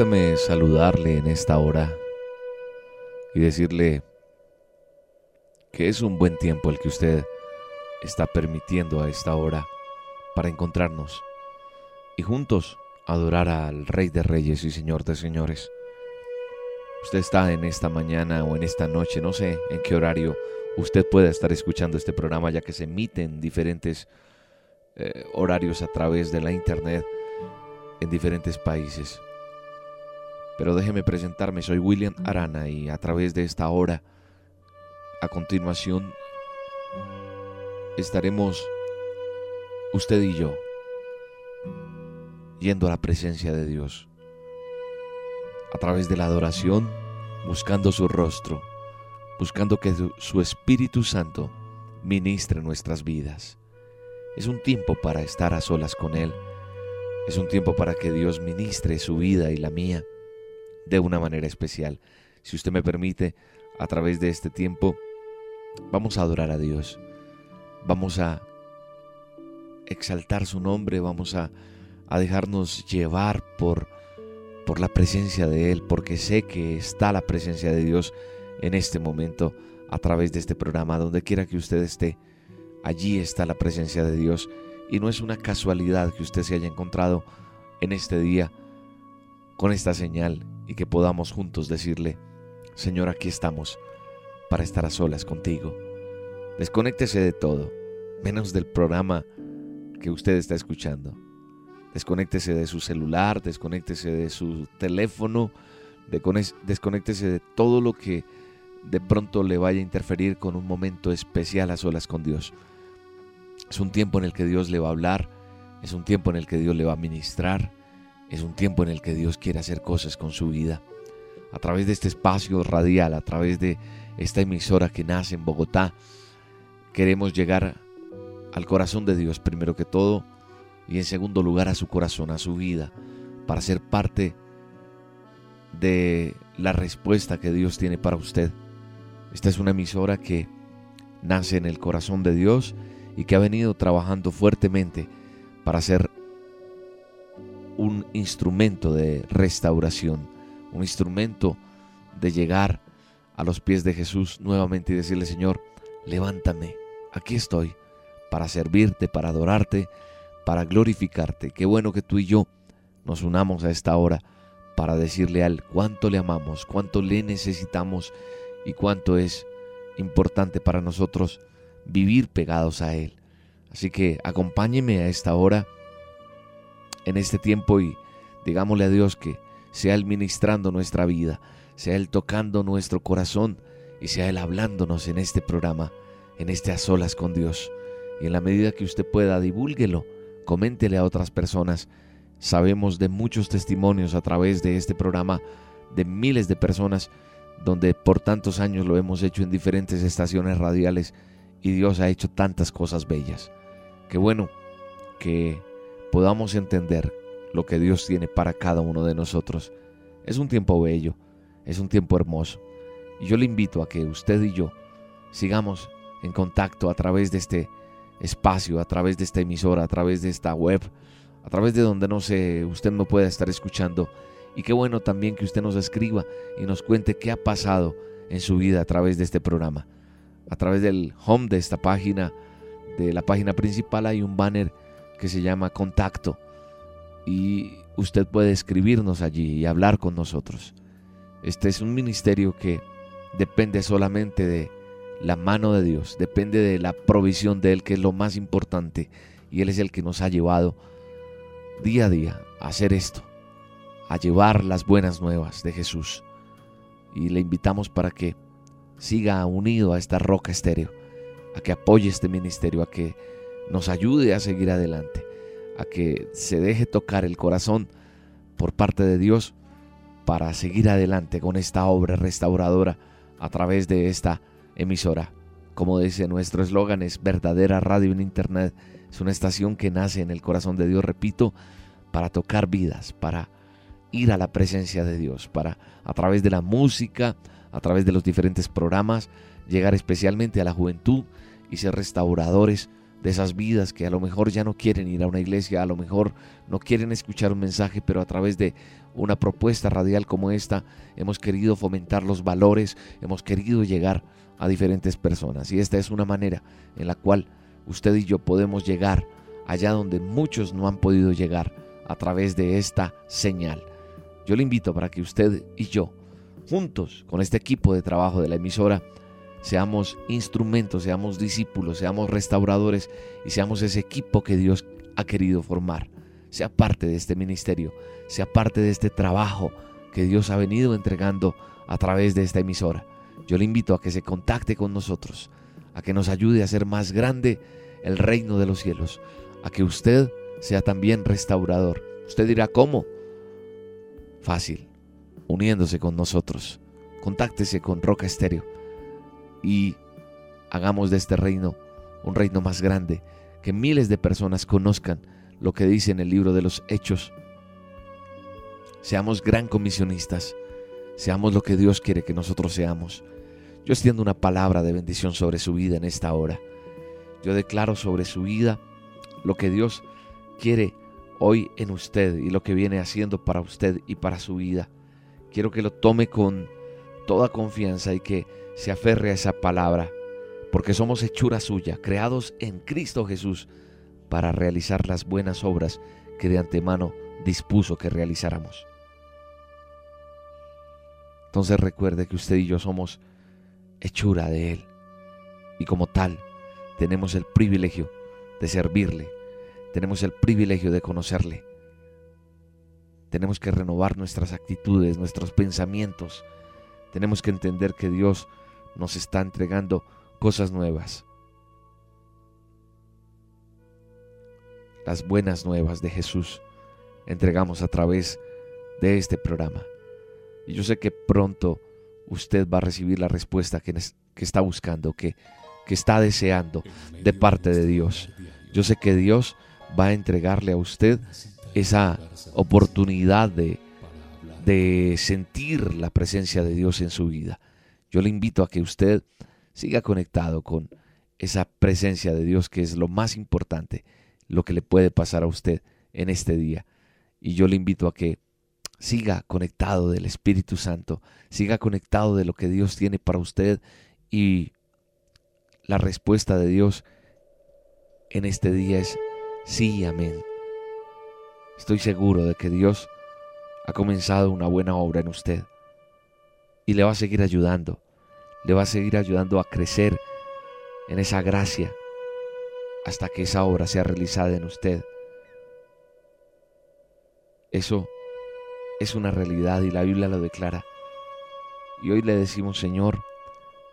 Permítame saludarle en esta hora y decirle que es un buen tiempo el que usted está permitiendo a esta hora para encontrarnos y juntos adorar al Rey de Reyes y Señor de Señores. Usted está en esta mañana o en esta noche, no sé en qué horario usted pueda estar escuchando este programa ya que se emite en diferentes eh, horarios a través de la internet en diferentes países. Pero déjeme presentarme, soy William Arana y a través de esta hora, a continuación, estaremos usted y yo yendo a la presencia de Dios. A través de la adoración, buscando su rostro, buscando que su Espíritu Santo ministre nuestras vidas. Es un tiempo para estar a solas con Él. Es un tiempo para que Dios ministre su vida y la mía de una manera especial. Si usted me permite, a través de este tiempo, vamos a adorar a Dios. Vamos a exaltar su nombre, vamos a, dejarnos llevar por, por la presencia de Él, porque sé que está la presencia de Dios en este momento a través de este programa, donde quiera que usted esté. Allí está la presencia de Dios y no es una casualidad que usted se haya encontrado en este día con esta señal y que podamos juntos decirle, Señor, aquí estamos para estar a solas contigo. Desconéctese de todo, menos del programa que usted está escuchando. Desconéctese de su celular, desconéctese de su teléfono, desconéctese de todo lo que de pronto le vaya a interferir con un momento especial a solas con Dios. Es un tiempo en el que Dios le va a hablar, es un tiempo en el que Dios le va a ministrar, es un tiempo en el que Dios quiere hacer cosas con su vida. A través de este espacio radial, a través de esta emisora que nace en Bogotá, queremos llegar al corazón de Dios primero que todo y en segundo lugar a su corazón, a su vida, para ser parte de la respuesta que Dios tiene para usted. Esta es una emisora que nace en el corazón de Dios y que ha venido trabajando fuertemente para ser un instrumento de restauración, un instrumento de llegar a los pies de Jesús nuevamente y decirle, Señor, levántame, aquí estoy, para servirte, para adorarte, para glorificarte. Qué bueno que tú y yo nos unamos a esta hora para decirle al cuánto le amamos, cuánto le necesitamos y cuánto es importante para nosotros vivir pegados a Él. Así que acompáñeme a esta hora en este tiempo y digámosle a Dios que sea Él ministrando nuestra vida, sea Él tocando nuestro corazón y sea Él hablándonos en este programa, en este a solas con Dios. Y en la medida que usted pueda, divúlguelo, coméntele a otras personas. Sabemos de muchos testimonios a través de este programa, de miles de personas, donde por tantos años lo hemos hecho en diferentes estaciones radiales y Dios ha hecho tantas cosas bellas. Qué bueno que podamos entender lo que Dios tiene para cada uno de nosotros. Es un tiempo bello, es un tiempo hermoso. Y yo le invito a que usted y yo sigamos en contacto a través de este espacio, a través de esta emisora, a través de esta web, a través de donde no sé, usted no pueda estar escuchando. Y qué bueno también que usted nos escriba y nos cuente qué ha pasado en su vida a través de este programa. A través del home de esta página, de la página principal hay un banner que se llama Contacto y usted puede escribirnos allí y hablar con nosotros. Este es un ministerio que depende solamente de la mano de Dios, depende de la provisión de Él, que es lo más importante, y Él es el que nos ha llevado día a día a hacer esto, a llevar las buenas nuevas de Jesús. Y le invitamos para que siga unido a esta roca estéreo, a que apoye este ministerio, a que nos ayude a seguir adelante, a que se deje tocar el corazón por parte de Dios para seguir adelante con esta obra restauradora a través de esta emisora. Como dice nuestro eslogan, es verdadera radio en Internet. Es una estación que nace en el corazón de Dios, repito, para tocar vidas, para ir a la presencia de Dios, para a través de la música, a través de los diferentes programas, llegar especialmente a la juventud y ser restauradores de esas vidas que a lo mejor ya no quieren ir a una iglesia, a lo mejor no quieren escuchar un mensaje, pero a través de una propuesta radial como esta hemos querido fomentar los valores, hemos querido llegar a diferentes personas. Y esta es una manera en la cual usted y yo podemos llegar allá donde muchos no han podido llegar a través de esta señal. Yo le invito para que usted y yo, juntos con este equipo de trabajo de la emisora, seamos instrumentos, seamos discípulos, seamos restauradores y seamos ese equipo que Dios ha querido formar. Sea parte de este ministerio, sea parte de este trabajo que Dios ha venido entregando a través de esta emisora. Yo le invito a que se contacte con nosotros, a que nos ayude a hacer más grande el reino de los cielos, a que usted sea también restaurador. Usted dirá, ¿cómo? Fácil, uniéndose con nosotros. Contáctese con Roca Estéreo y hagamos de este reino un reino más grande, que miles de personas conozcan lo que dice en el libro de los Hechos. Seamos gran comisionistas, seamos lo que Dios quiere que nosotros seamos. Yo extiendo una palabra de bendición sobre su vida en esta hora. Yo declaro sobre su vida lo que Dios quiere hoy en usted y lo que viene haciendo para usted y para su vida. Quiero que lo tome con toda confianza y que se aferre a esa palabra, porque somos hechura suya, creados en Cristo Jesús para realizar las buenas obras que de antemano dispuso que realizáramos. Entonces recuerde que usted y yo somos hechura de Él y como tal tenemos el privilegio de servirle, tenemos el privilegio de conocerle. Tenemos que renovar nuestras actitudes, nuestros pensamientos. Tenemos que entender que Dios nos está entregando cosas nuevas. Las buenas nuevas de Jesús entregamos a través de este programa. Y yo sé que pronto usted va a recibir la respuesta que, que está buscando, que, que está deseando de parte de Dios. Yo sé que Dios va a entregarle a usted esa oportunidad de, de sentir la presencia de Dios en su vida. Yo le invito a que usted siga conectado con esa presencia de Dios que es lo más importante, lo que le puede pasar a usted en este día. Y yo le invito a que siga conectado del Espíritu Santo, siga conectado de lo que Dios tiene para usted y la respuesta de Dios en este día es sí, amén. Estoy seguro de que Dios ha comenzado una buena obra en usted y le va a seguir ayudando, le va a seguir ayudando a crecer en esa gracia hasta que esa obra sea realizada en usted. Eso es una realidad y la Biblia lo declara. Y hoy le decimos, Señor,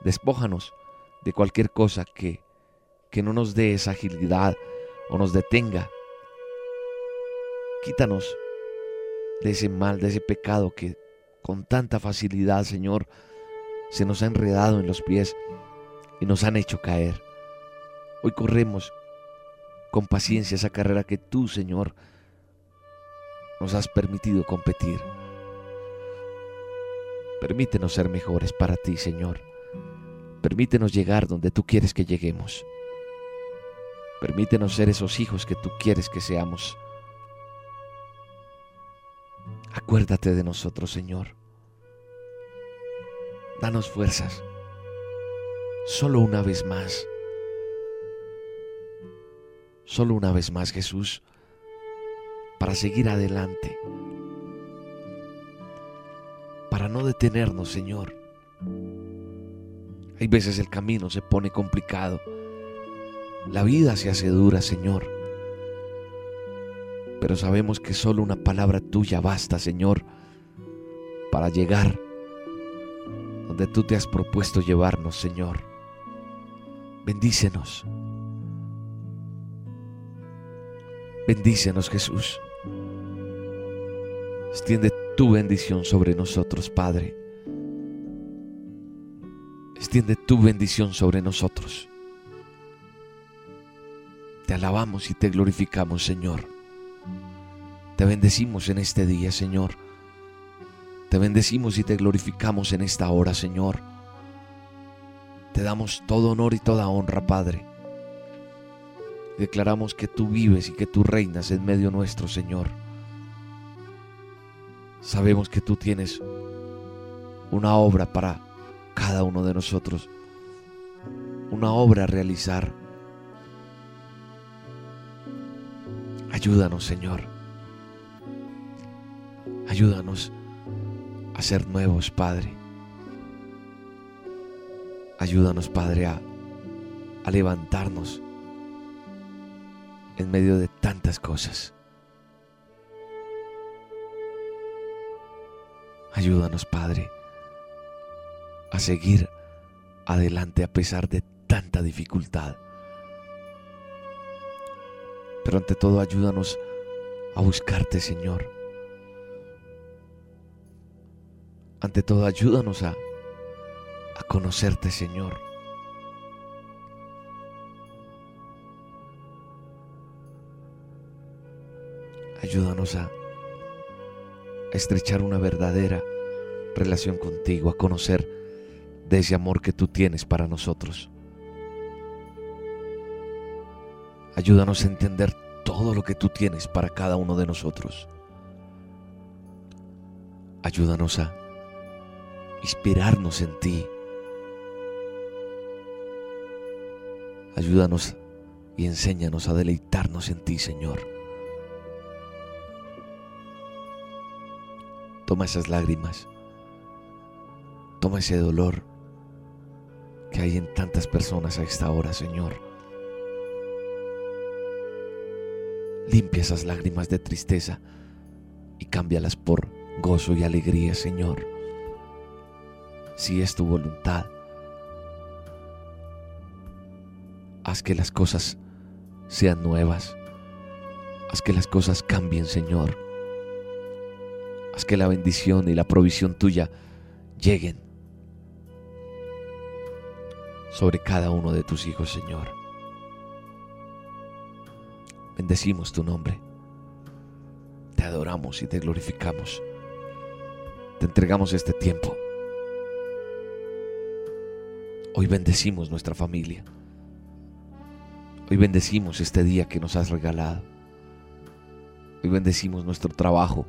despójanos de cualquier cosa que, que no nos dé esa agilidad o nos detenga. Quítanos de ese mal, de ese pecado que con tanta facilidad, Señor, se nos ha enredado en los pies y nos han hecho caer. Hoy corremos con paciencia esa carrera que tú, Señor, nos has permitido competir. Permítenos ser mejores para ti, Señor. Permítenos llegar donde tú quieres que lleguemos. Permítenos ser esos hijos que tú quieres que seamos. Acuérdate de nosotros, Señor. Danos fuerzas. Solo una vez más. Solo una vez más, Jesús, para seguir adelante. Para no detenernos, Señor. Hay veces el camino se pone complicado. La vida se hace dura, Señor. Pero sabemos que solo una palabra tuya basta, Señor, para llegar donde tú te has propuesto llevarnos, Señor. Bendícenos. Bendícenos, Jesús. Extiende tu bendición sobre nosotros, Padre. Extiende tu bendición sobre nosotros. Te alabamos y te glorificamos, Señor. Te bendecimos en este día, Señor. Te bendecimos y te glorificamos en esta hora, Señor. Te damos todo honor y toda honra, Padre. Declaramos que tú vives y que tú reinas en medio nuestro, Señor. Sabemos que tú tienes una obra para cada uno de nosotros, una obra a realizar. Ayúdanos, Señor. Ayúdanos a ser nuevos, Padre. Ayúdanos, Padre, a, levantarnos en medio de tantas cosas. Ayúdanos, Padre, a seguir adelante a pesar de tanta dificultad. Pero ante todo, ayúdanos a buscarte, Señor. Ante todo, ayúdanos a, a conocerte, Señor. Ayúdanos a estrechar una verdadera relación contigo, a conocer de ese amor que tú tienes para nosotros. Ayúdanos a entender todo lo que tú tienes para cada uno de nosotros. Ayúdanos a inspirarnos en ti. Ayúdanos y enséñanos a deleitarnos en ti, Señor. Toma esas lágrimas. Toma ese dolor que hay en tantas personas a esta hora, Señor. Limpia esas lágrimas de tristeza y cámbialas por gozo y alegría, Señor. Si es tu voluntad, haz que las cosas sean nuevas. Haz que las cosas cambien, Señor. Haz que la bendición y la provisión tuya lleguen sobre cada uno de tus hijos, Señor. Bendecimos tu nombre. Te adoramos y te glorificamos. Te entregamos este tiempo. Hoy bendecimos nuestra familia. Hoy bendecimos este día que nos has regalado. Hoy bendecimos nuestro trabajo.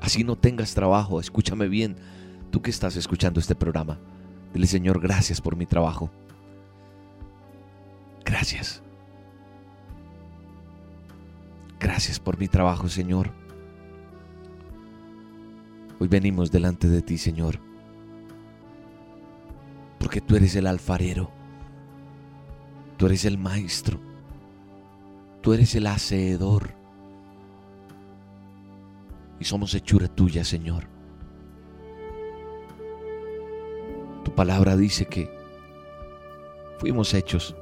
Así no tengas trabajo, escúchame bien, tú que estás escuchando este programa. Dile, Señor, gracias por mi trabajo. Gracias. Gracias por mi trabajo, Señor. Hoy venimos delante de ti, Señor, porque tú eres el alfarero, tú eres el maestro, tú eres el hacedor y somos hechura tuya, Señor. Tu palabra dice que fuimos hechos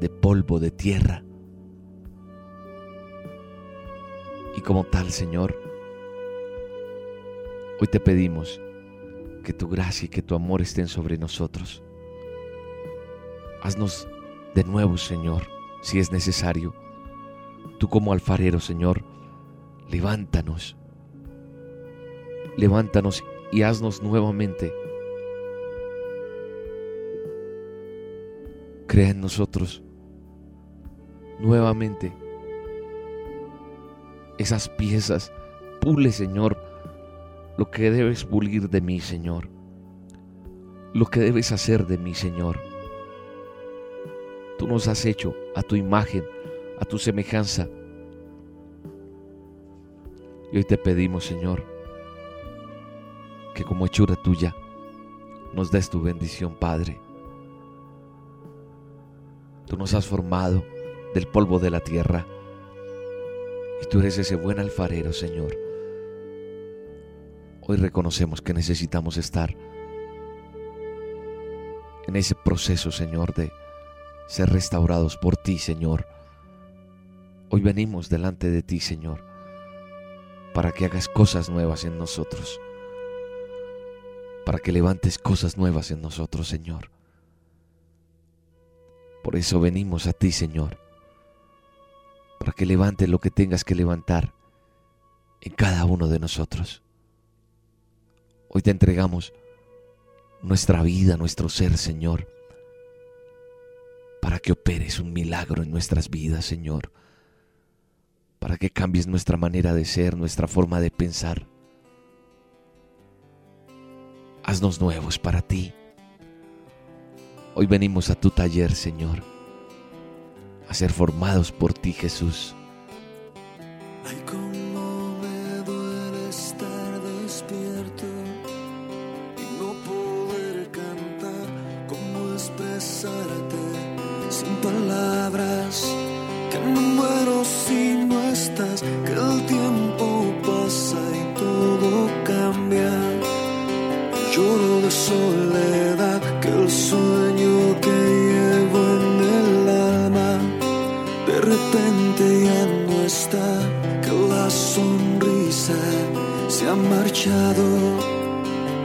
de polvo, de tierra. Y como tal, Señor, hoy te pedimos que tu gracia y que tu amor estén sobre nosotros. Haznos de nuevo, Señor, si es necesario. Tú como alfarero, Señor, levántanos. Levántanos y haznos nuevamente. Crea en nosotros nuevamente esas piezas. Pule, Señor, lo que debes pulir de mí, Señor. Lo que debes hacer de mí, Señor. Tú nos has hecho a tu imagen, a tu semejanza. Y hoy te pedimos, Señor, que como hechura tuya nos des tu bendición, Padre. Tú nos has formado del polvo de la tierra Y tú eres ese buen alfarero, Señor. Hoy reconocemos que necesitamos estar en ese proceso, Señor, de ser restaurados por ti, Señor. Hoy venimos delante de ti, Señor, para que hagas cosas nuevas en nosotros, para que levantes cosas nuevas en nosotros, Señor. Por eso venimos a ti, Señor, para que levantes lo que tengas que levantar en cada uno de nosotros. Hoy te entregamos nuestra vida, nuestro ser, Señor, para que operes un milagro en nuestras vidas, Señor, para que cambies nuestra manera de ser, nuestra forma de pensar. Haznos nuevos para ti. Hoy venimos a tu taller, Señor, a ser formados por ti, Jesús.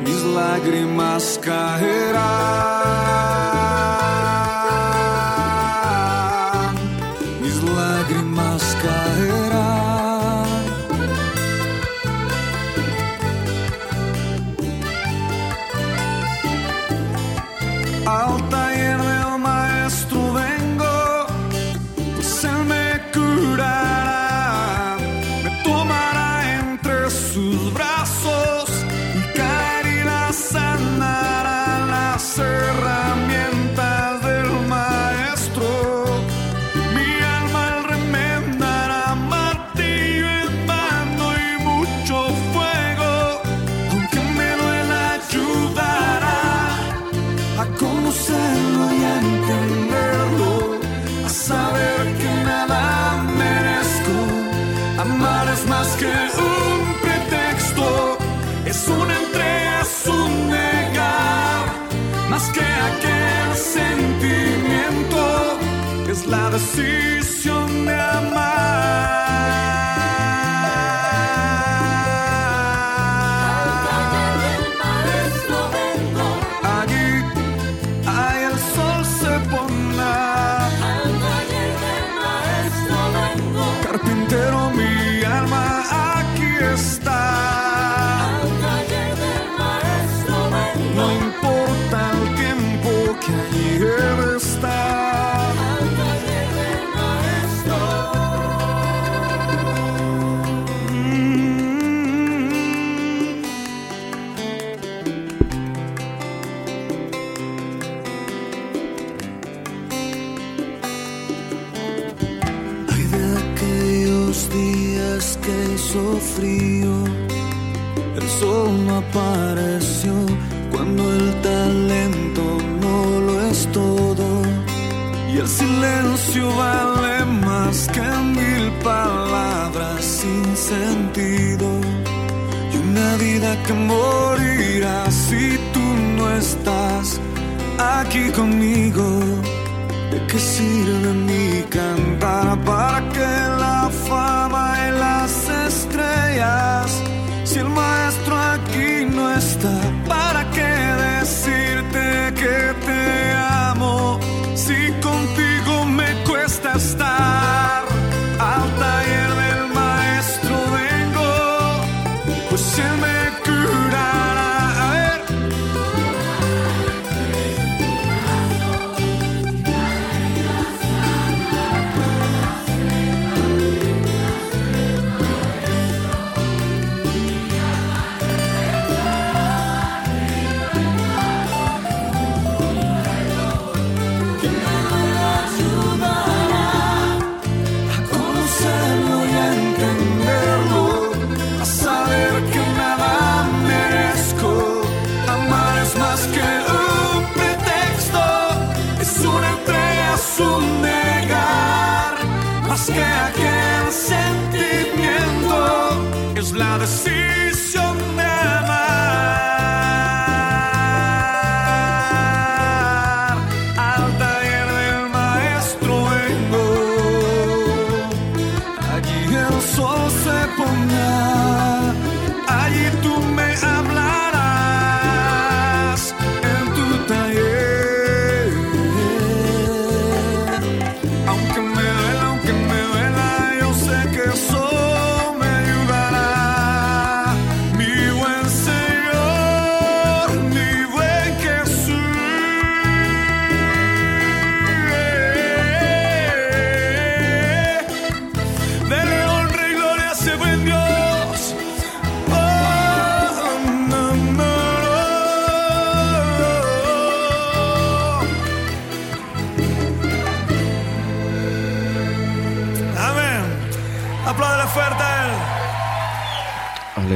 Mis lágrimas caerán. Estás aquí conmigo. ¿De qué sirve mi cantar para que la fama y las estrellas si el maestro aquí no está?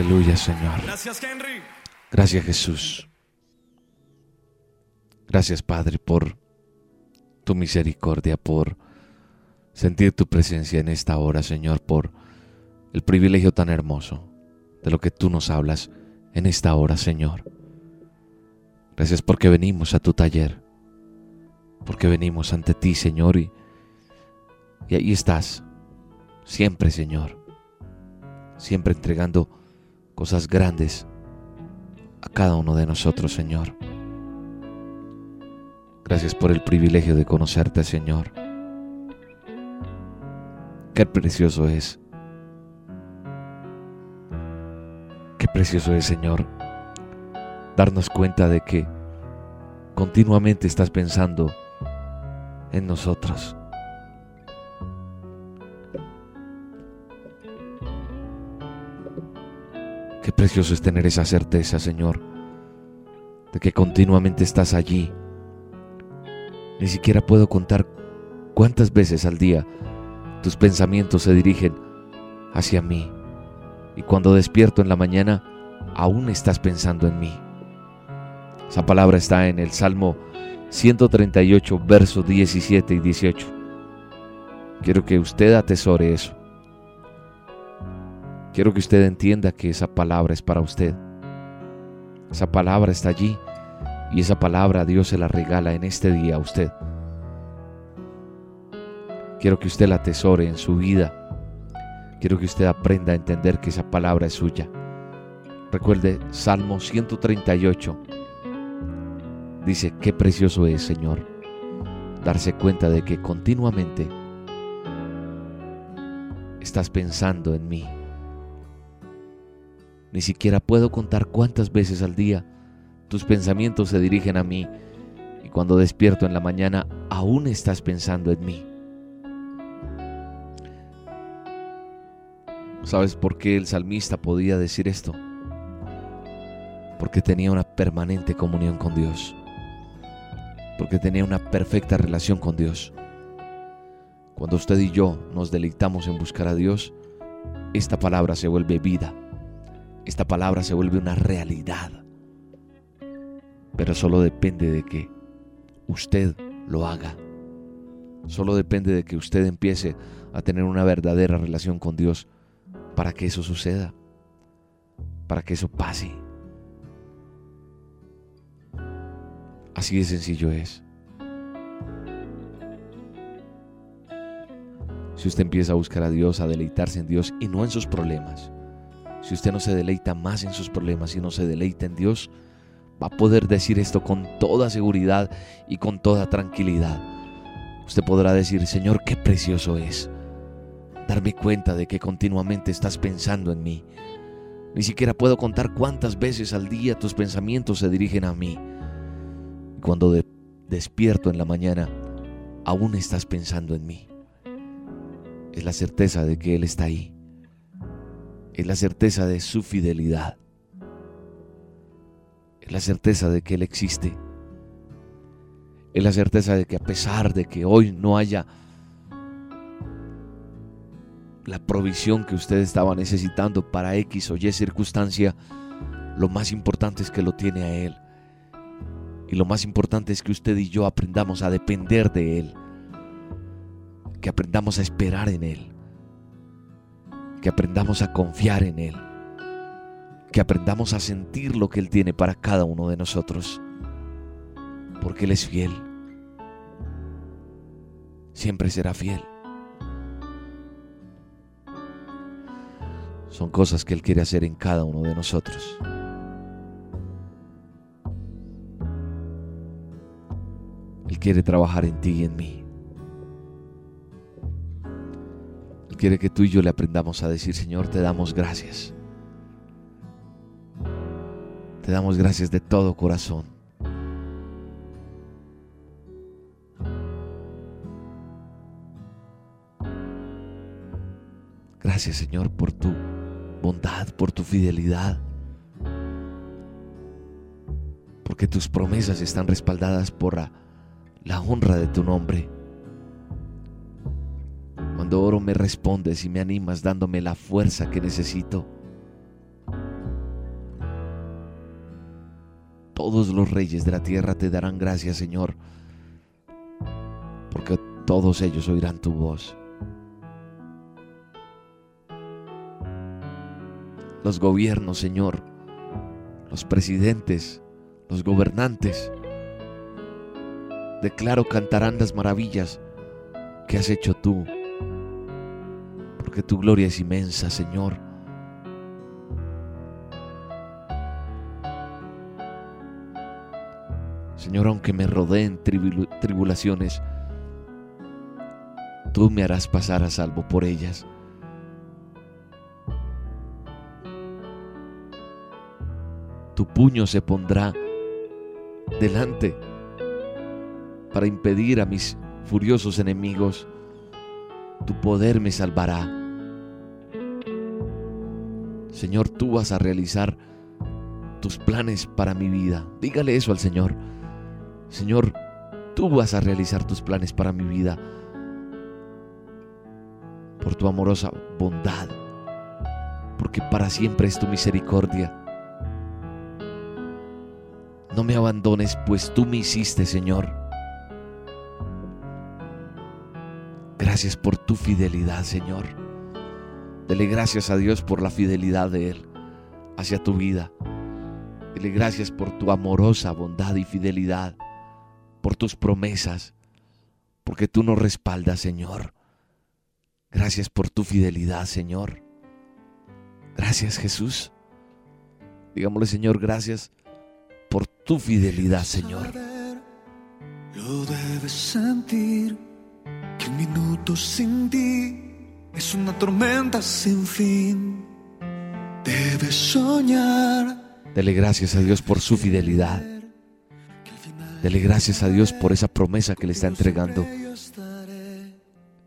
Aleluya, Señor. Gracias, Henry. Gracias, Jesús. Gracias, Padre, por tu misericordia, por sentir tu presencia en esta hora, Señor, por el privilegio tan hermoso de lo que tú nos hablas en esta hora, Señor. Gracias porque venimos a tu taller, porque venimos ante ti, Señor, y, y ahí estás, siempre, Señor, siempre entregando cosas grandes a cada uno de nosotros, Señor. Gracias por el privilegio de conocerte, Señor. Qué precioso es. Qué precioso es, Señor, darnos cuenta de que continuamente estás pensando en nosotros. Qué precioso es tener esa certeza, Señor, de que continuamente estás allí. Ni siquiera puedo contar cuántas veces al día tus pensamientos se dirigen hacia mí. Y cuando despierto en la mañana, aún estás pensando en mí. Esa palabra está en el Salmo 138, versos 17 y 18. Quiero que usted atesore eso. Quiero que usted entienda que esa palabra es para usted. Esa palabra está allí y esa palabra Dios se la regala en este día a usted. Quiero que usted la atesore en su vida. Quiero que usted aprenda a entender que esa palabra es suya. Recuerde, Salmo 138 dice, qué precioso es, Señor, darse cuenta de que continuamente estás pensando en mí. Ni siquiera puedo contar cuántas veces al día tus pensamientos se dirigen a mí y cuando despierto en la mañana aún estás pensando en mí. ¿Sabes por qué el salmista podía decir esto? Porque tenía una permanente comunión con Dios. Porque tenía una perfecta relación con Dios. Cuando usted y yo nos deleitamos en buscar a Dios, esta palabra se vuelve vida. Esta palabra se vuelve una realidad. Pero solo depende de que usted lo haga. Solo depende de que usted empiece a tener una verdadera relación con Dios para que eso suceda, para que eso pase. Así de sencillo es. Si usted empieza a buscar a Dios, a deleitarse en Dios y no en sus problemas, si usted no se deleita más en sus problemas y no se deleita en Dios, va a poder decir esto con toda seguridad y con toda tranquilidad. Usted podrá decir, Señor, qué precioso es darme cuenta de que continuamente estás pensando en mí. Ni siquiera puedo contar cuántas veces al día tus pensamientos se dirigen a mí. Y cuando de- despierto en la mañana, aún estás pensando en mí. Es la certeza de que Él está ahí. Es la certeza de su fidelidad. Es la certeza de que Él existe. Es la certeza de que a pesar de que hoy no haya la provisión que usted estaba necesitando para X o Y circunstancia, lo más importante es que lo tiene a Él. Y lo más importante es que usted y yo aprendamos a depender de Él. Que aprendamos a esperar en Él. Que aprendamos a confiar en Él. que aprendamos a sentir lo que Él tiene para cada uno de nosotros. Porque Él es fiel. Siempre será fiel. Son cosas que Él quiere hacer en cada uno de nosotros. Él quiere trabajar en ti y en mí. Quiere que tú y yo le aprendamos a decir, Señor, te damos gracias. Te damos gracias de todo corazón. Gracias Señor por tu bondad, por tu fidelidad. Porque tus promesas están respaldadas por la, la honra de tu nombre. Cuando oro me respondes y me animas dándome la fuerza que necesito. Todos los reyes de la tierra te darán gracias, Señor, porque todos ellos oirán tu voz. Los gobiernos, Señor, los presidentes, los gobernantes, declaro cantarán las maravillas que has hecho tú, porque tu gloria es inmensa, Señor. Señor, aunque me rodeen tribulaciones, tú me harás pasar a salvo por ellas. Tu puño se pondrá delante para impedir a mis furiosos enemigos. Tu poder me salvará. Señor, tú vas a realizar tus planes para mi vida. Dígale eso al Señor. Señor, tú vas a realizar tus planes para mi vida por tu amorosa bondad, porque para siempre es tu misericordia. No me abandones, pues tú me hiciste, Señor. Gracias por tu fidelidad, Señor. Dele gracias a Dios por la fidelidad de Él hacia tu vida. Dele gracias por tu amorosa bondad y fidelidad por tus promesas, porque tú nos respaldas, Señor. Gracias por tu fidelidad, Señor. Gracias, Jesús. Digámosle, Señor, gracias por tu fidelidad, Señor. Lo debes sentir que un minuto sin ti es una tormenta sin fin. Debes soñar. Dele gracias a Dios por su fidelidad. Dele gracias a Dios por esa promesa que le está entregando.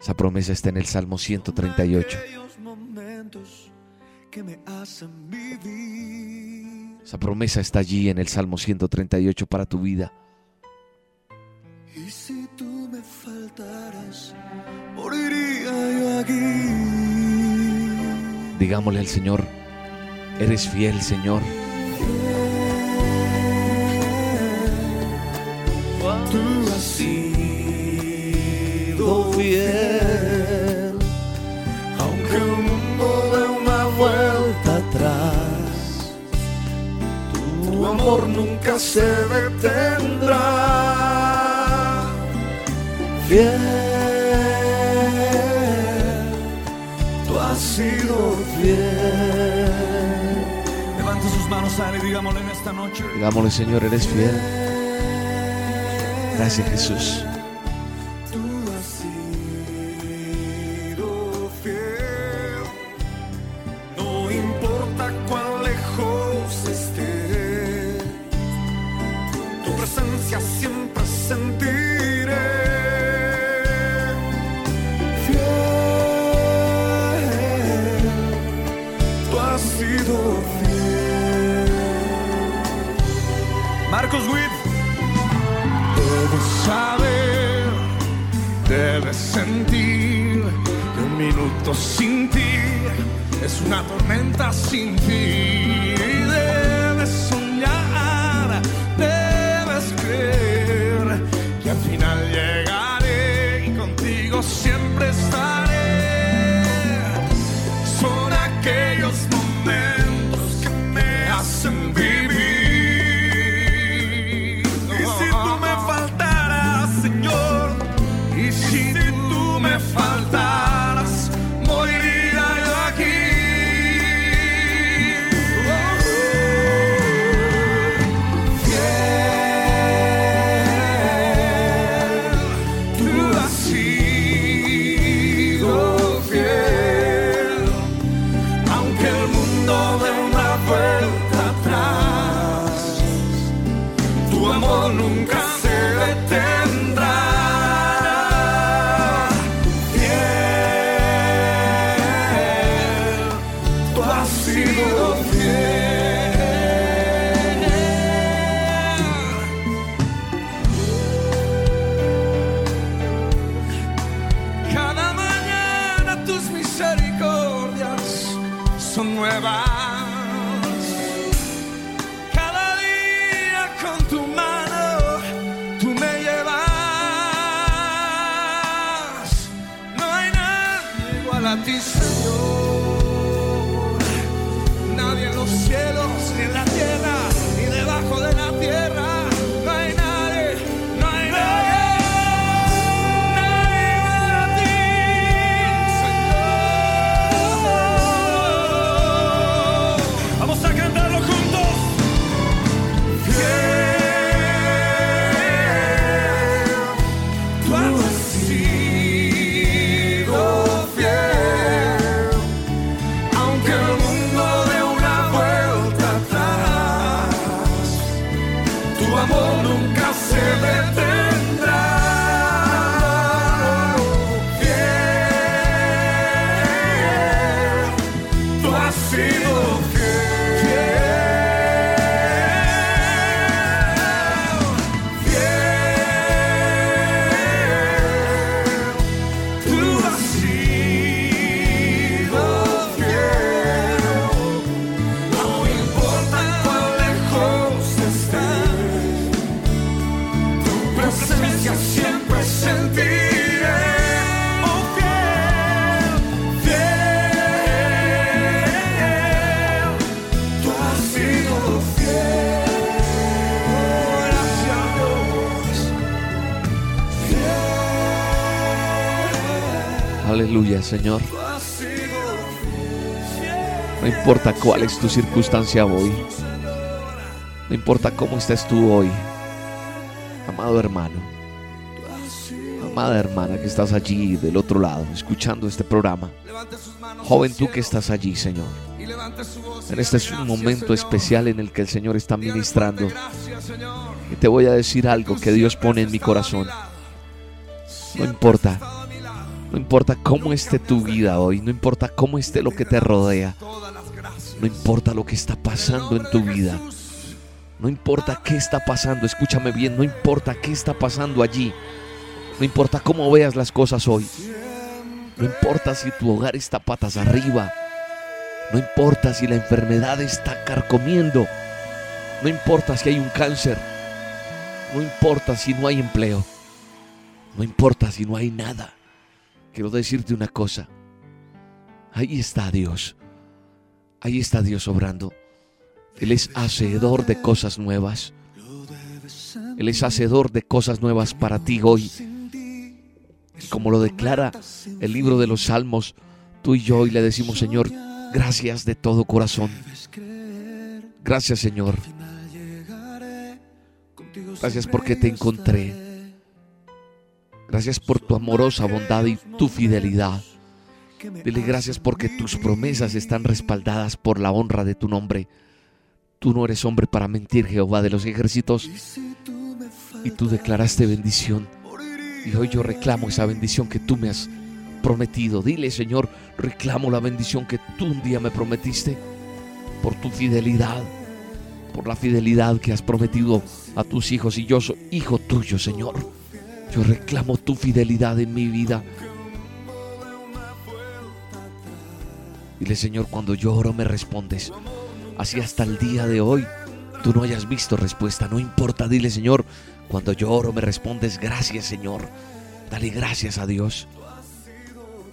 Esa promesa está en el Salmo 138. Esa promesa está allí en el Salmo 138 para tu vida. Digámosle al Señor, eres fiel, Señor. Tú has sido fiel, aunque el mundo dé una vuelta atrás, tu amor nunca se detendrá. Fiel, sido fiel. Levante sus manos a él y digámosle en esta noche. Digámosle, Señor, eres fiel. Gracias, Jesús. Señor. No importa cuál es tu circunstancia hoy. No importa cómo estés tú hoy. Amado hermano. Amada hermana que estás allí del otro lado, escuchando este programa. Joven tú que estás allí, Señor. En este es un momento especial en el que el Señor está ministrando. Y te voy a decir algo que Dios pone en mi corazón. No importa. No importa cómo esté tu vida hoy, no importa cómo esté lo que te rodea, no importa lo que está pasando en tu vida, no importa qué está pasando, escúchame bien, no importa qué está pasando allí, no importa cómo veas las cosas hoy, no importa si tu hogar está patas arriba, no importa si la enfermedad está carcomiendo, no importa si hay un cáncer, no importa si no hay empleo, no importa si no hay nada. Quiero decirte una cosa. Ahí está Dios. Ahí está Dios obrando. Él es hacedor de cosas nuevas. Él es hacedor de cosas nuevas para ti hoy. Y como lo declara el libro de los Salmos, tú y yo hoy le decimos, Señor, gracias de todo corazón. Gracias, Señor. Gracias porque te encontré. Gracias por tu amorosa bondad y tu fidelidad. Dile gracias porque tus promesas están respaldadas por la honra de tu nombre. Tú no eres hombre para mentir, Jehová de los ejércitos. Y tú declaraste bendición. Y hoy yo reclamo esa bendición que tú me has prometido. Dile, Señor, reclamo la bendición que tú un día me prometiste por tu fidelidad, por la fidelidad que has prometido a tus hijos. Y yo soy hijo tuyo, Señor. Yo reclamo tu fidelidad en mi vida. Dile, Señor, cuando yo oro me respondes. Así hasta el día de hoy tú no hayas visto respuesta. No importa, dile, Señor, cuando yo oro me respondes. Gracias, Señor. Dale gracias a Dios.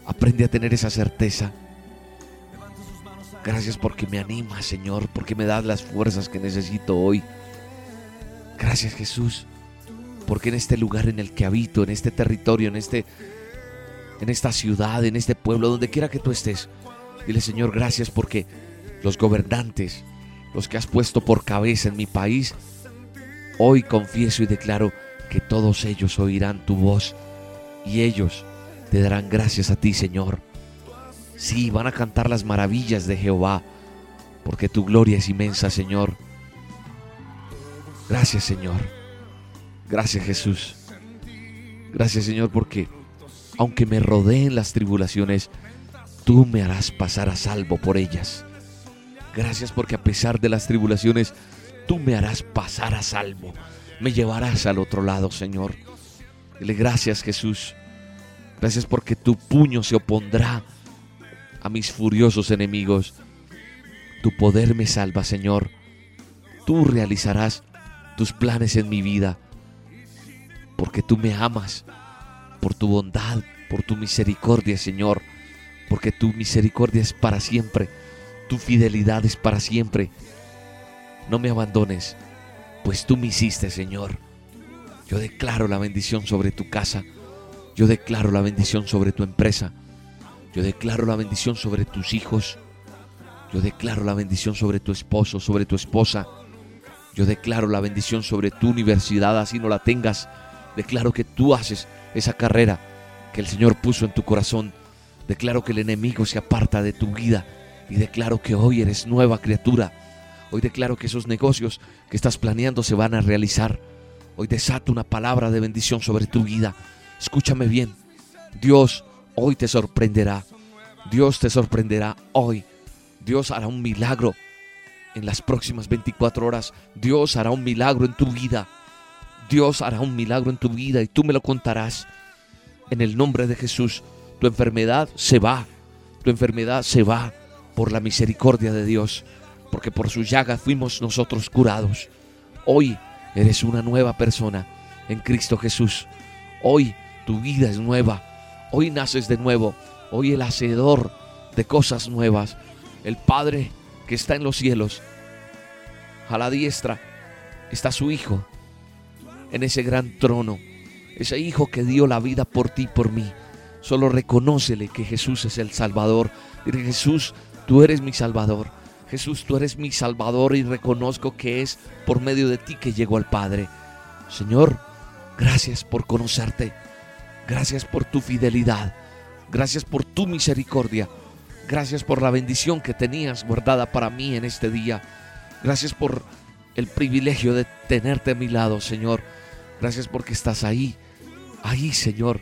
Aprende a tener esa certeza. Gracias porque me animas, Señor, porque me das las fuerzas que necesito hoy. Gracias, Jesús, porque en este lugar en el que habito, en este territorio, en este en esta ciudad, en este pueblo, donde quiera que tú estés, dile, Señor, gracias porque los gobernantes, los que has puesto por cabeza en mi país, hoy confieso y declaro que todos ellos oirán tu voz y ellos te darán gracias a ti, Señor. Sí, van a cantar las maravillas de Jehová. porque tu gloria es inmensa, Señor. Gracias, Señor. Gracias, Jesús. Gracias, Señor, porque aunque me rodeen las tribulaciones, tú me harás pasar a salvo por ellas. Gracias porque a pesar de las tribulaciones, tú me harás pasar a salvo. Me llevarás al otro lado, Señor. Dile gracias, Jesús. Gracias porque tu puño se opondrá a mis furiosos enemigos. Tu poder me salva, Señor. Tú realizarás tus planes en mi vida. Porque tú me amas. Por tu bondad, por tu misericordia, Señor. Porque tu misericordia es para siempre. Tu fidelidad es para siempre. No me abandones, pues tú me hiciste, Señor. Yo declaro la bendición sobre tu casa. Yo declaro la bendición sobre tu empresa. Yo declaro la bendición sobre tus hijos. Yo declaro la bendición sobre tu esposo, sobre tu esposa. Yo declaro la bendición sobre tu universidad, así no la tengas. Declaro que tú haces esa carrera que el Señor puso en tu corazón. Declaro que el enemigo se aparta de tu vida y declaro que hoy eres nueva criatura. Hoy declaro que esos negocios que estás planeando se van a realizar. Hoy desato una palabra de bendición sobre tu vida. Escúchame bien. Dios hoy te sorprenderá. Dios te sorprenderá hoy. Dios hará un milagro en las próximas 24 horas. Dios hará un milagro en tu vida. Dios hará un milagro en tu vida y tú me lo contarás. En el nombre de Jesús, tu enfermedad se va. Tu enfermedad se va por la misericordia de Dios, porque por su llaga fuimos nosotros curados. Hoy eres una nueva persona en Cristo Jesús. Hoy tu vida es nueva. Hoy naces de nuevo. Hoy el hacedor de cosas nuevas, el Padre que está en los cielos, a la diestra, está su Hijo en ese gran trono. Ese Hijo que dio la vida por ti y por mí. Solo reconócele que Jesús es el Salvador. Dile, Jesús, tú eres mi Salvador. Jesús, tú eres mi Salvador y reconozco que es por medio de ti que llego al Padre. Señor, gracias por conocerte. Gracias por tu fidelidad. Gracias por tu misericordia. Gracias por la bendición que tenías guardada para mí en este día. Gracias por el privilegio de tenerte a mi lado, Señor. Gracias porque estás ahí, ahí, Señor,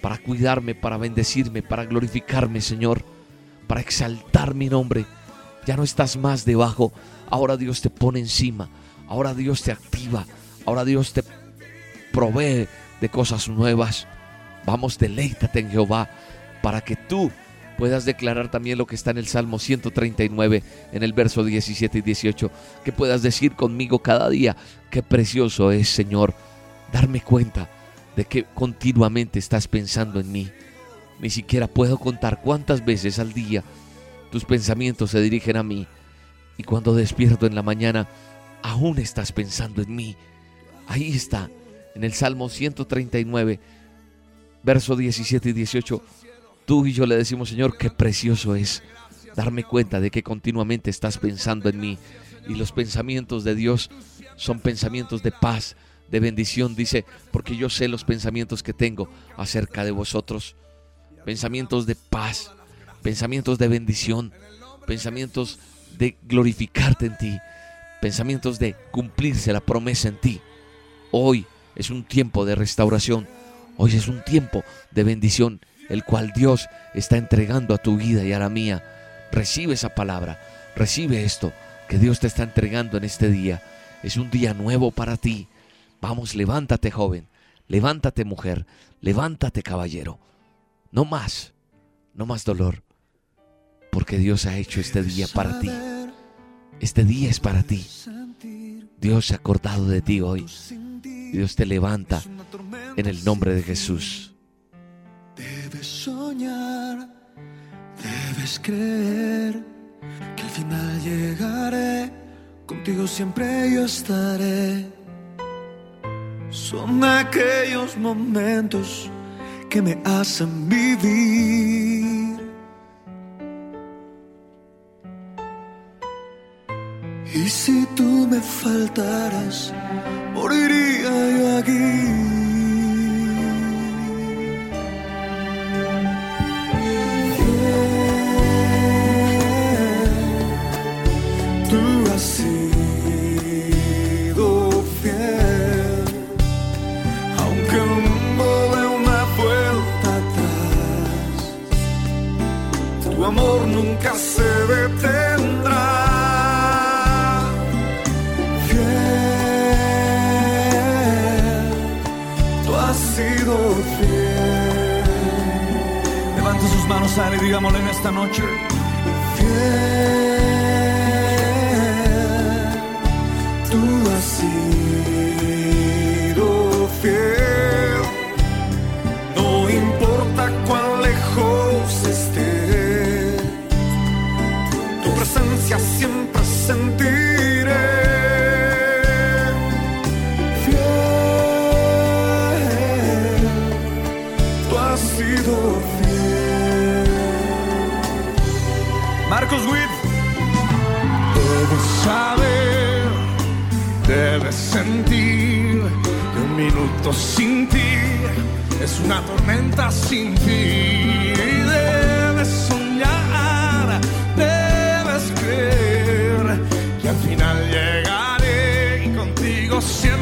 para cuidarme, para bendecirme, para glorificarme, Señor, para exaltar mi nombre. Ya no estás más debajo, ahora Dios te pone encima, ahora Dios te activa, ahora Dios te provee de cosas nuevas. Vamos, deleítate en Jehová para que tú puedas declarar también lo que está en el Salmo 139, en el verso 17 y 18, que puedas decir conmigo cada día, qué precioso es, Señor, darme cuenta de que continuamente estás pensando en mí. Ni siquiera puedo contar cuántas veces al día tus pensamientos se dirigen a mí. Y cuando despierto en la mañana, aún estás pensando en mí. Ahí está, en el Salmo 139, verso 17 y 18. Tú y yo le decimos, Señor, qué precioso es darme cuenta de que continuamente estás pensando en mí. Y los pensamientos de Dios son pensamientos de paz, de bendición, dice, porque yo sé los pensamientos que tengo acerca de vosotros. Pensamientos de paz, pensamientos de bendición, pensamientos de glorificarte en ti, pensamientos de cumplirse la promesa en ti. Hoy es un tiempo de restauración, hoy es un tiempo de bendición, el cual Dios está entregando a tu vida y a la mía. Recibe esa palabra, recibe esto que Dios te está entregando en este día. Es un día nuevo para ti. Vamos, levántate joven, levántate mujer, levántate caballero. No más, no más dolor, porque Dios ha hecho este día para ti. Este día es para ti. Dios se ha acordado de ti hoy. Dios te levanta en el nombre de Jesús. Debes creer que al final llegaré, contigo siempre yo estaré. Son aquellos momentos que me hacen vivir. Y si tú me faltaras, moriría yo aquí. Amor nunca se detendrá. Fiel, tú has sido fiel. Levante sus manos a digámosle en esta noche. Fiel, sido fiel. Marcos Witt. Debes saber, debes sentir que un minuto sin ti es una tormenta sin fin. Debes soñar, debes creer que al final llegaré y contigo siempre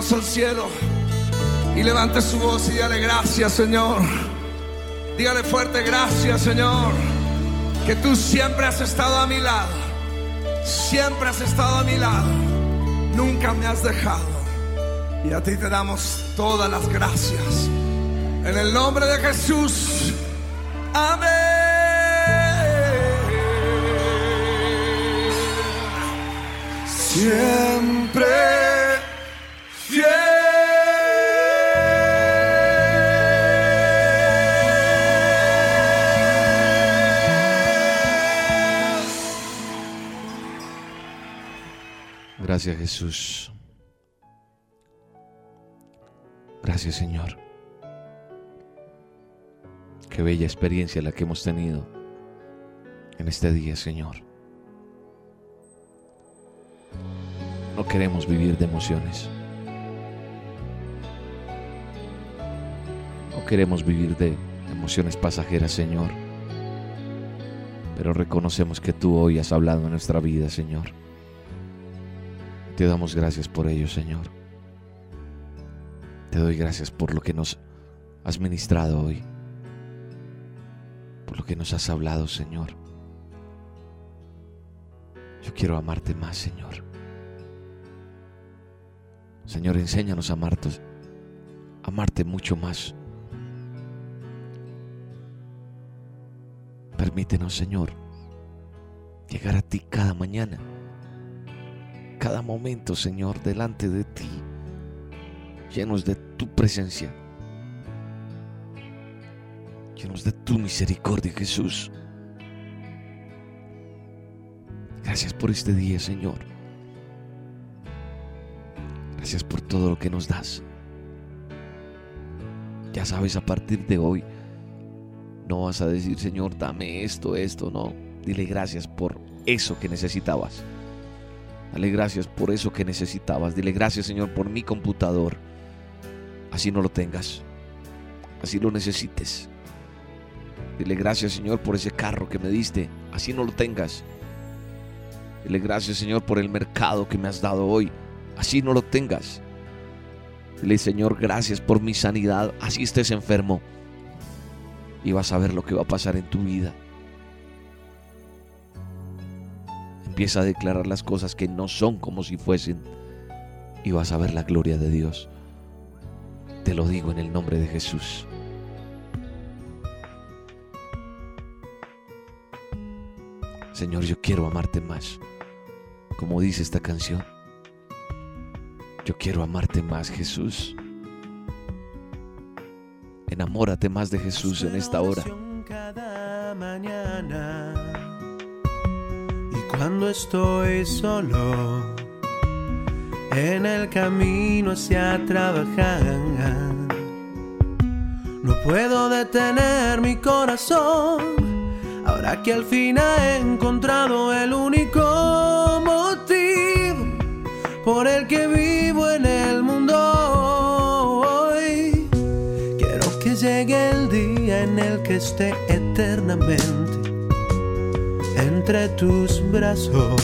manos al cielo y levante su voz y dale gracias, Señor. Dígale fuerte gracias, Señor, que tú siempre has estado a mi lado. Siempre has estado a mi lado. Nunca me has dejado. Y a ti te damos todas las gracias. En el nombre de Jesús. Amén. Siempre Gracias Jesús. Gracias Señor. Qué bella experiencia la que hemos tenido en este día, Señor. No queremos vivir de emociones. No queremos vivir de emociones pasajeras, Señor. Pero reconocemos que tú hoy has hablado en nuestra vida, Señor. Te damos gracias por ello, Señor. Te doy gracias por lo que nos has ministrado hoy. Por lo que nos has hablado, Señor. Yo quiero amarte más, Señor. Señor, enséñanos a amarte, amarte mucho más. Permítenos, Señor, llegar a ti cada mañana cada momento, Señor, delante de ti, llenos de tu presencia, llenos de tu misericordia, Jesús. Gracias por este día, Señor. Gracias por todo lo que nos das. Ya sabes, a partir de hoy, no vas a decir, Señor, dame esto, esto, no. Dile gracias por eso que necesitabas. Dale gracias por eso que necesitabas. Dile gracias, Señor, por mi computador. Así no lo tengas. Así lo necesites. Dile gracias, Señor, por ese carro que me diste. Así no lo tengas. Dile gracias, Señor, por el mercado que me has dado hoy. Así no lo tengas. Dile, Señor, gracias por mi sanidad. Así estés enfermo. Y vas a ver lo que va a pasar en tu vida. Empieza a declarar las cosas que no son como si fuesen y vas a ver la gloria de Dios. Te lo digo en el nombre de Jesús. Señor, yo quiero amarte más. Como dice esta canción. Yo quiero amarte más, Jesús. Enamórate más de Jesús en esta hora. Cuando estoy solo en el camino hacia trabajar. No puedo detener mi corazón ahora que al fin he encontrado el único motivo por el que vivo en el mundo hoy. Quiero que llegue el día en el que esté eternamente entre tus brazos,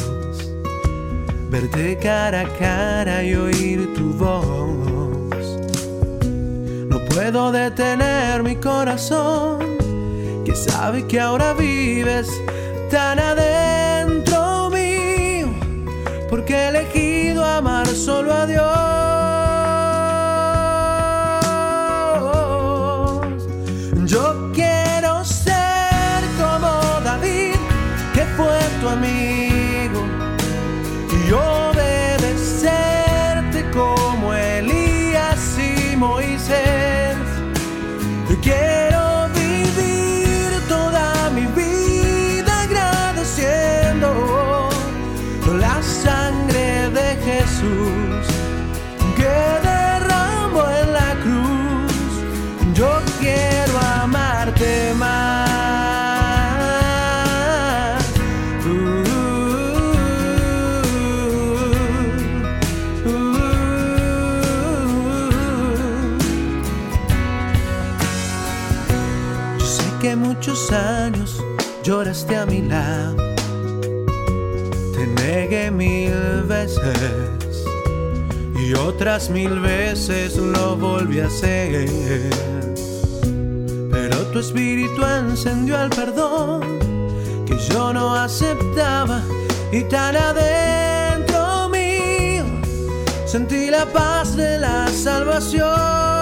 verte cara a cara y oír tu voz. No puedo detener mi corazón, que sabe que ahora vives tan adentro mío, porque he elegido amar solo a Dios. Otras mil veces lo volví a hacer. Pero tu espíritu encendió el perdón que yo no aceptaba y tan adentro mío sentí la paz de la salvación.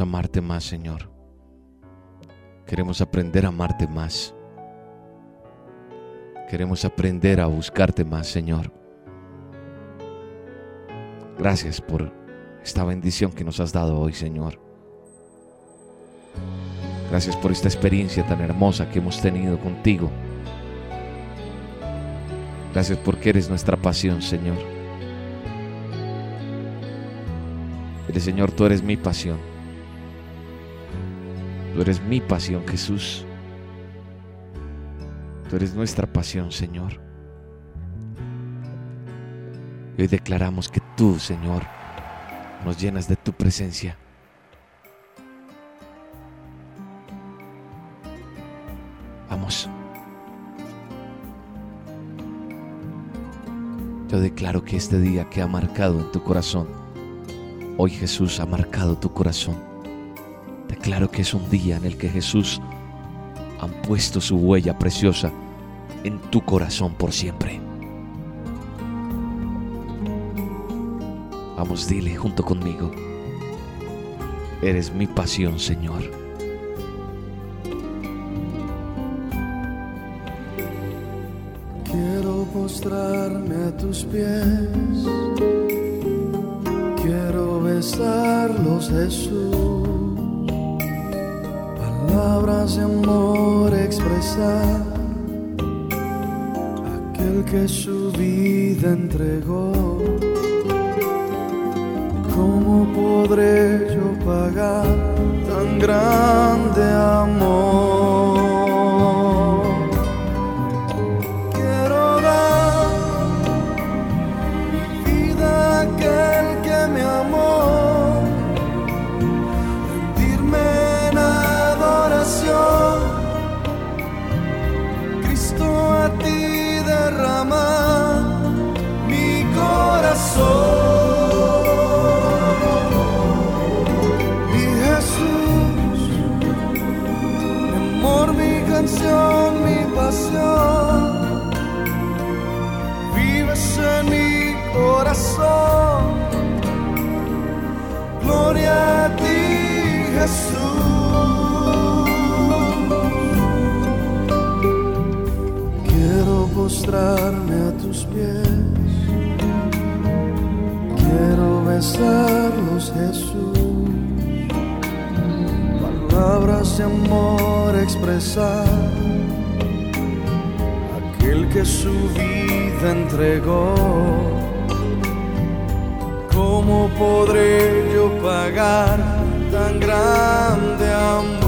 Amarte más, Señor. Queremos aprender a amarte más. Queremos aprender a buscarte más, Señor. Gracias por esta bendición que nos has dado hoy, Señor. Gracias por esta experiencia tan hermosa que hemos tenido contigo. Gracias porque eres nuestra pasión, Señor. El Señor, tú eres mi pasión. Tú eres mi pasión, Jesús. Tú eres nuestra pasión, Señor. Y hoy declaramos que tú, Señor, nos llenas de tu presencia. Yo declaro que este día que ha marcado en tu corazón, hoy Jesús ha marcado tu corazón. Declaro que es un día en el que Jesús ha puesto su huella preciosa en tu corazón por siempre. Vamos, dile junto conmigo. Eres mi pasión, Señor. postrarme a tus pies. Quiero besarlos, Jesús. Palabras de amor expresar. Aquel que su vida entregó. ¿Cómo podré yo pagar tan grande amor? A tus pies. Quiero besarlos, Jesús. Palabras de amor expresar. Aquel que su vida entregó. ¿Cómo podré yo pagar tan grande amor?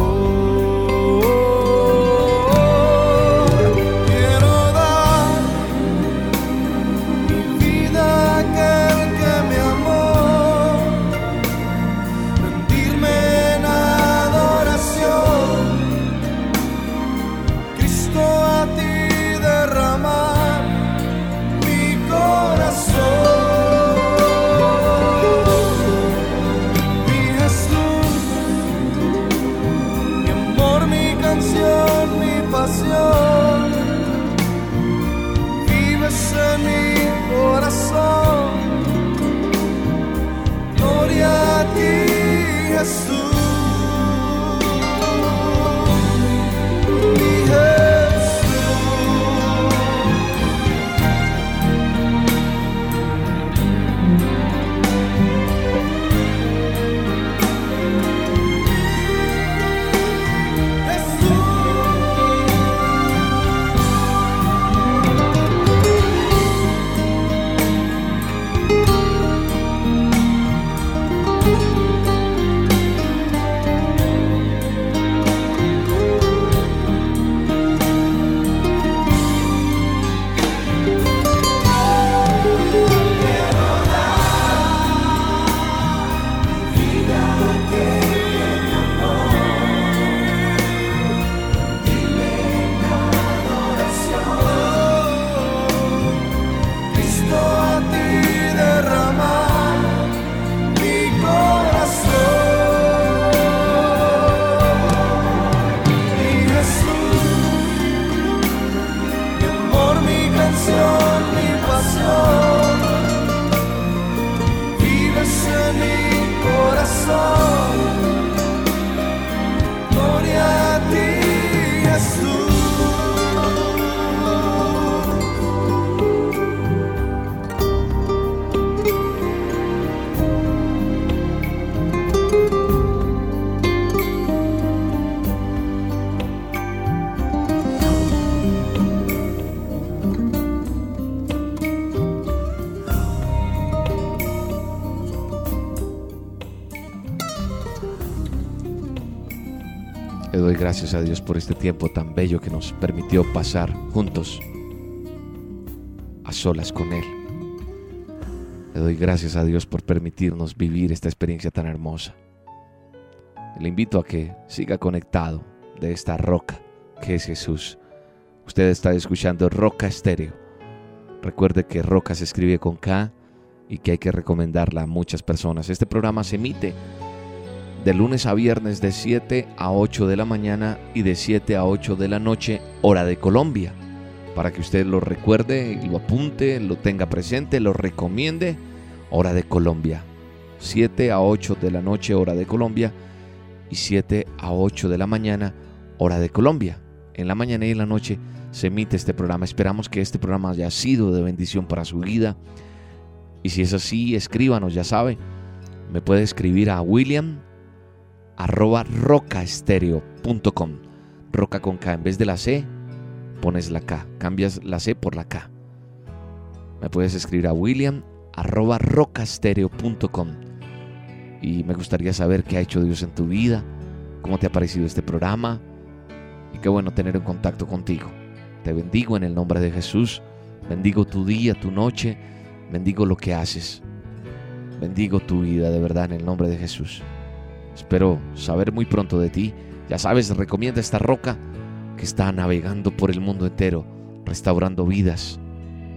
Gracias a Dios por este tiempo tan bello que nos permitió pasar juntos, a solas con Él. Le doy gracias a Dios por permitirnos vivir esta experiencia tan hermosa. Le invito a que siga conectado de esta roca que es Jesús. Usted está escuchando Roca Estéreo. Recuerde que Roca se escribe con K y que hay que recomendarla a muchas personas. Este programa se emite de lunes a viernes de 7 a 8 de la mañana y de 7 a 8 de la noche, hora de Colombia. Para que usted lo recuerde, lo apunte, lo tenga presente, lo recomiende, hora de Colombia. 7 a 8 de la noche, hora de Colombia y 7 a 8 de la mañana, hora de Colombia. En la mañana y en la noche se emite este programa. Esperamos que este programa haya sido de bendición para su vida. Y si es así, escríbanos, ya sabe. Me puede escribir a William arroba rocaestereo.com. Roca con K. En vez de la C, pones la K. Cambias la C por la K. Me puedes escribir a William arroba rocaestereo.com. Y me gustaría saber qué ha hecho Dios en tu vida, cómo te ha parecido este programa. Y qué bueno tener un contacto contigo. Te bendigo en el nombre de Jesús. Bendigo tu día, tu noche. Bendigo lo que haces. Bendigo tu vida de verdad en el nombre de Jesús. Espero saber muy pronto de ti. Ya sabes, recomienda esta roca que está navegando por el mundo entero, restaurando vidas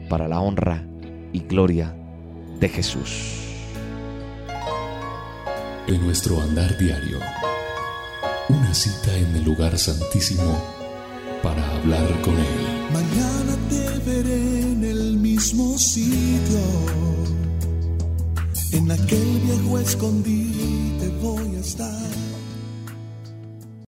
para la honra y gloria de Jesús. En nuestro andar diario, una cita en el lugar santísimo para hablar con Él. Mañana te veré en el mismo sitio, en aquel viejo escondite voy a estar.